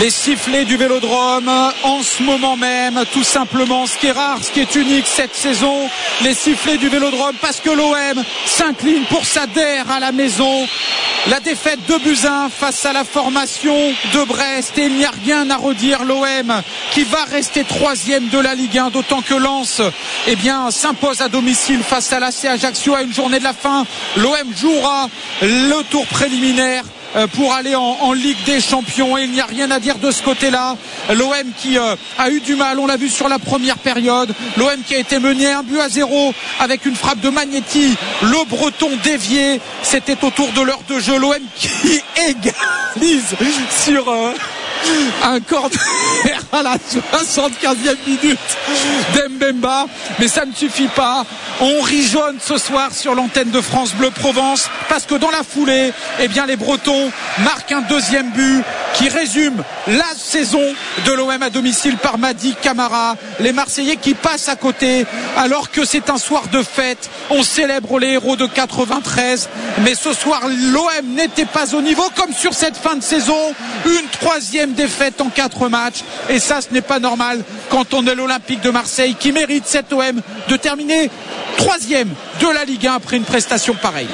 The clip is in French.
Les sifflets du vélodrome en ce moment même, tout simplement, ce qui est rare, ce qui est unique cette saison, les sifflets du vélodrome parce que l'OM s'incline pour sa à la maison. La défaite de Buzyn face à la formation de Brest et il n'y a rien à redire. L'OM qui va rester troisième de la Ligue 1, d'autant que Lens eh bien, s'impose à domicile face à l'AC Ajaccio à une journée de la fin. L'OM jouera le tour préliminaire pour aller en, Ligue des Champions et il n'y a rien à dire de ce côté-là. L'OM qui euh, a eu du mal, on l'a vu sur la première période. L'OM qui a été mené un but à zéro avec une frappe de Magnetti. Le Breton dévié, c'était autour de l'heure de jeu. L'OM qui égalise sur euh, un corner à la 75e minute d'Embemba. Mais ça ne suffit pas. On rit jaune ce soir sur l'antenne de France Bleu Provence parce que dans la foulée, eh les Bretons marquent un deuxième but qui résume la saison de l'OM à domicile par Madi Camara. Les Marseillais qui passent à côté alors que c'est un soir de fête. On célèbre les héros de 93. Mais ce soir, l'OM n'était pas au niveau comme sur cette fin de saison. Une troisième défaite en quatre matchs. Et ça, ce n'est pas normal quand on est l'Olympique de Marseille qui mérite cet OM de terminer troisième de la Ligue 1 après une prestation pareille.